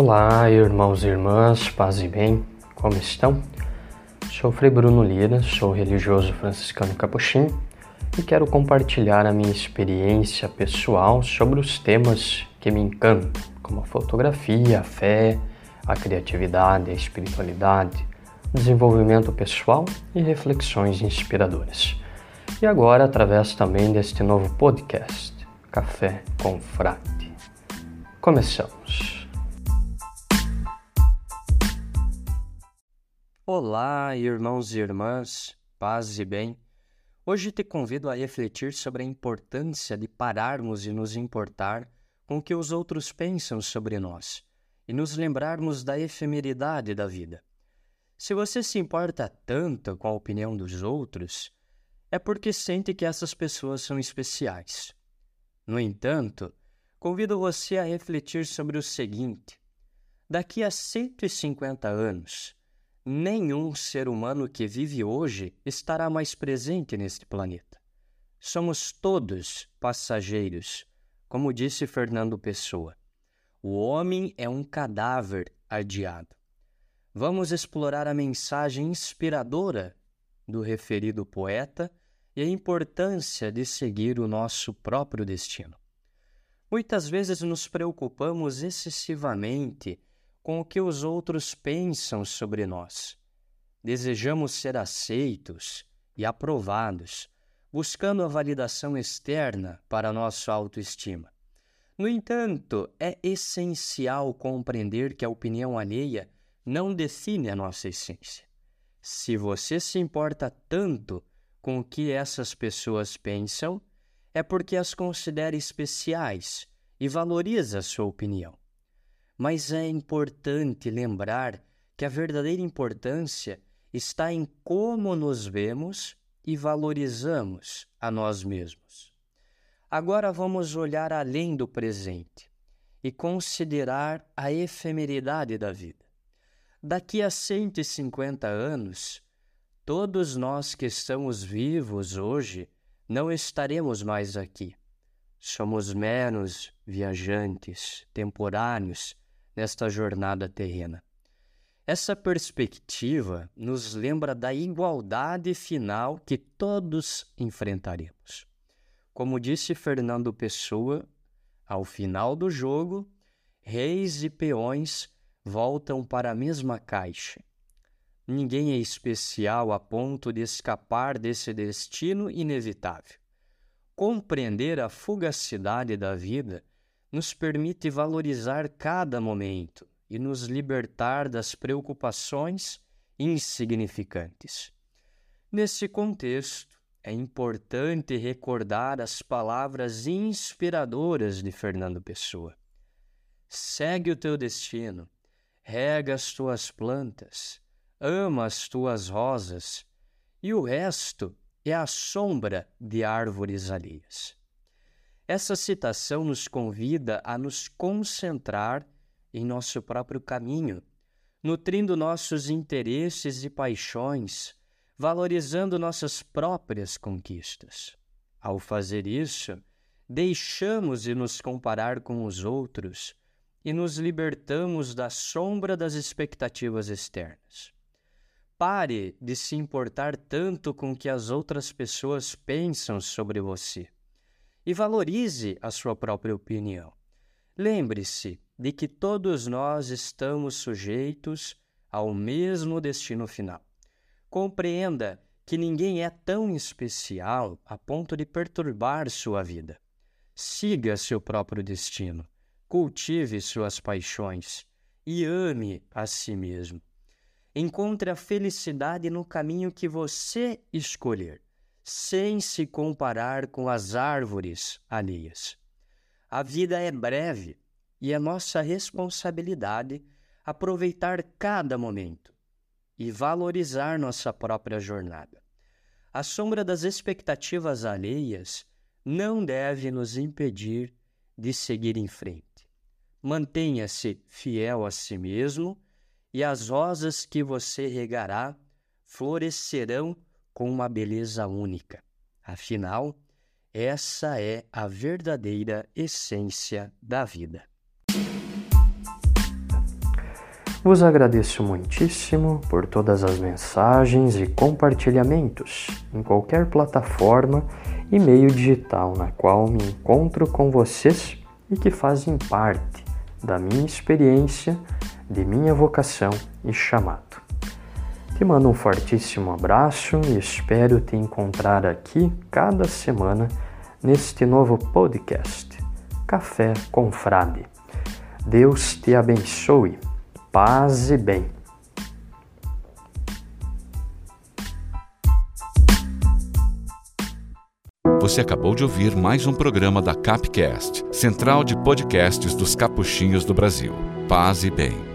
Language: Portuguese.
Olá, irmãos e irmãs, paz e bem, como estão? Sou Frei Bruno Lira, sou religioso franciscano capuchinho e quero compartilhar a minha experiência pessoal sobre os temas que me encantam, como a fotografia, a fé, a criatividade, a espiritualidade, desenvolvimento pessoal e reflexões inspiradoras. E agora, através também deste novo podcast, Café com Frade. Começamos. Olá, irmãos e irmãs, paz e bem. Hoje te convido a refletir sobre a importância de pararmos e nos importar com o que os outros pensam sobre nós e nos lembrarmos da efemeridade da vida. Se você se importa tanto com a opinião dos outros, é porque sente que essas pessoas são especiais. No entanto, convido você a refletir sobre o seguinte: daqui a 150 anos, nenhum ser humano que vive hoje estará mais presente neste planeta. Somos todos passageiros, como disse Fernando Pessoa. O homem é um cadáver adiado. Vamos explorar a mensagem inspiradora do referido poeta e a importância de seguir o nosso próprio destino. Muitas vezes nos preocupamos excessivamente com o que os outros pensam sobre nós. Desejamos ser aceitos e aprovados, buscando a validação externa para nossa autoestima. No entanto, é essencial compreender que a opinião alheia não define a nossa essência. Se você se importa tanto com o que essas pessoas pensam, é porque as considera especiais e valoriza a sua opinião. Mas é importante lembrar que a verdadeira importância está em como nos vemos e valorizamos a nós mesmos. Agora vamos olhar além do presente e considerar a efemeridade da vida. Daqui a 150 anos, todos nós que estamos vivos hoje não estaremos mais aqui. Somos meros viajantes, temporâneos nesta jornada terrena. Essa perspectiva nos lembra da igualdade final que todos enfrentaremos. Como disse Fernando Pessoa, ao final do jogo, reis e peões voltam para a mesma caixa. Ninguém é especial a ponto de escapar desse destino inevitável. Compreender a fugacidade da vida nos permite valorizar cada momento e nos libertar das preocupações insignificantes. Nesse contexto, é importante recordar as palavras inspiradoras de Fernando Pessoa. Segue o teu destino rega as tuas plantas, ama as tuas rosas, e o resto é a sombra de árvores alheias. Essa citação nos convida a nos concentrar em nosso próprio caminho, nutrindo nossos interesses e paixões, valorizando nossas próprias conquistas. Ao fazer isso, deixamos de nos comparar com os outros e nos libertamos da sombra das expectativas externas. Pare de se importar tanto com o que as outras pessoas pensam sobre você e valorize a sua própria opinião. Lembre-se de que todos nós estamos sujeitos ao mesmo destino final. Compreenda que ninguém é tão especial a ponto de perturbar sua vida. Siga seu próprio destino cultive suas paixões e ame a si mesmo. Encontre a felicidade no caminho que você escolher, sem se comparar com as árvores alheias. A vida é breve e é nossa responsabilidade aproveitar cada momento e valorizar nossa própria jornada. A sombra das expectativas alheias não deve nos impedir de seguir em frente. Mantenha-se fiel a si mesmo, e as rosas que você regará florescerão com uma beleza única. Afinal, essa é a verdadeira essência da vida. Vos agradeço muitíssimo por todas as mensagens e compartilhamentos em qualquer plataforma e meio digital na qual me encontro com vocês e que fazem parte da minha experiência, de minha vocação e chamado. Te mando um fortíssimo abraço e espero te encontrar aqui cada semana neste novo podcast, Café com Frade. Deus te abençoe, paz e bem. Você acabou de ouvir mais um programa da Capcast, Central de Podcasts dos Capuchinhos do Brasil. Paz e bem.